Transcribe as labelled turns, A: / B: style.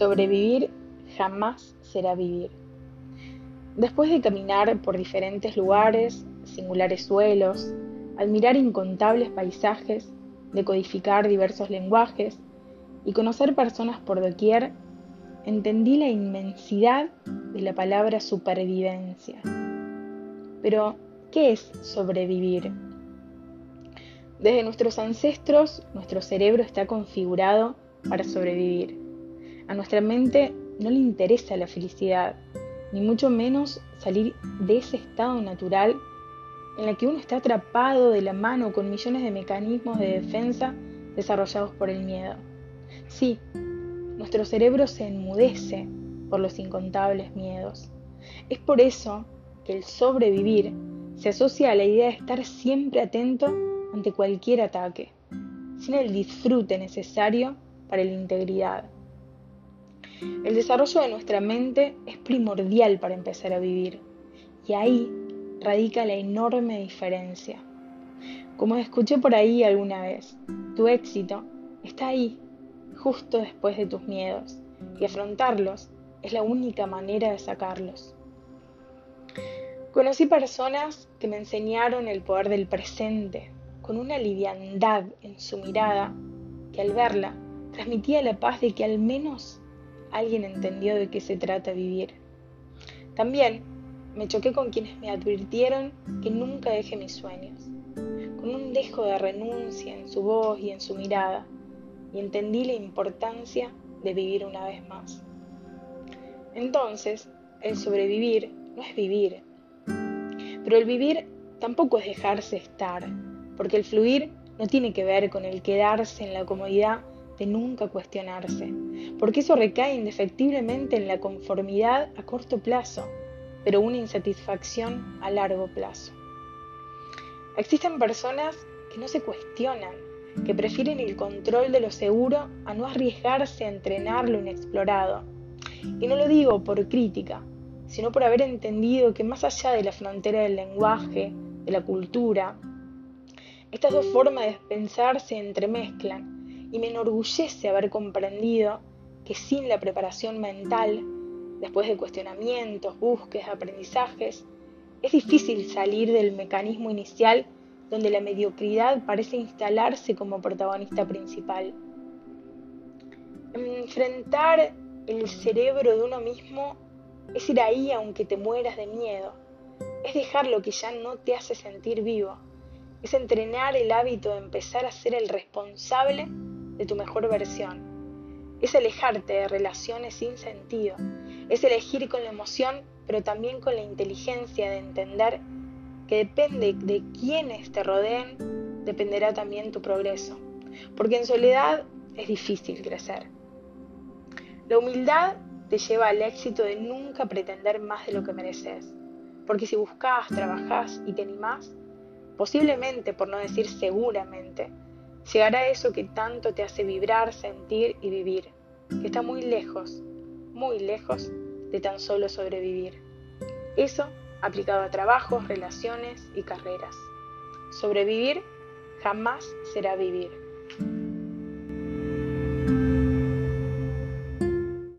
A: Sobrevivir jamás será vivir. Después de caminar por diferentes lugares, singulares suelos, admirar incontables paisajes, decodificar diversos lenguajes y conocer personas por doquier, entendí la inmensidad de la palabra supervivencia. Pero, ¿qué es sobrevivir? Desde nuestros ancestros, nuestro cerebro está configurado para sobrevivir. A nuestra mente no le interesa la felicidad, ni mucho menos salir de ese estado natural en el que uno está atrapado de la mano con millones de mecanismos de defensa desarrollados por el miedo. Sí, nuestro cerebro se enmudece por los incontables miedos. Es por eso que el sobrevivir se asocia a la idea de estar siempre atento ante cualquier ataque, sin el disfrute necesario para la integridad. El desarrollo de nuestra mente es primordial para empezar a vivir y ahí radica la enorme diferencia. Como escuché por ahí alguna vez, tu éxito está ahí, justo después de tus miedos, y afrontarlos es la única manera de sacarlos. Conocí personas que me enseñaron el poder del presente, con una liviandad en su mirada que al verla transmitía la paz de que al menos alguien entendió de qué se trata vivir. También me choqué con quienes me advirtieron que nunca deje mis sueños, con un dejo de renuncia en su voz y en su mirada, y entendí la importancia de vivir una vez más. Entonces, el sobrevivir no es vivir, pero el vivir tampoco es dejarse estar, porque el fluir no tiene que ver con el quedarse en la comodidad de nunca cuestionarse, porque eso recae indefectiblemente en la conformidad a corto plazo, pero una insatisfacción a largo plazo. Existen personas que no se cuestionan, que prefieren el control de lo seguro a no arriesgarse a entrenar lo inexplorado. Y no lo digo por crítica, sino por haber entendido que más allá de la frontera del lenguaje, de la cultura, estas dos formas de pensar se entremezclan y me enorgullece haber comprendido que sin la preparación mental, después de cuestionamientos, búsquedas, aprendizajes, es difícil salir del mecanismo inicial donde la mediocridad parece instalarse como protagonista principal. Enfrentar el cerebro de uno mismo es ir ahí aunque te mueras de miedo, es dejar lo que ya no te hace sentir vivo, es entrenar el hábito de empezar a ser el responsable de tu mejor versión. Es alejarte de relaciones sin sentido. Es elegir con la emoción, pero también con la inteligencia de entender que depende de quienes te rodeen, dependerá también tu progreso. Porque en soledad es difícil crecer. La humildad te lleva al éxito de nunca pretender más de lo que mereces. Porque si buscas, trabajás y te animás, posiblemente, por no decir seguramente, llegará eso que tanto te hace vibrar, sentir y vivir, que está muy lejos, muy lejos de tan solo sobrevivir. Eso aplicado a trabajos, relaciones y carreras. Sobrevivir jamás será vivir.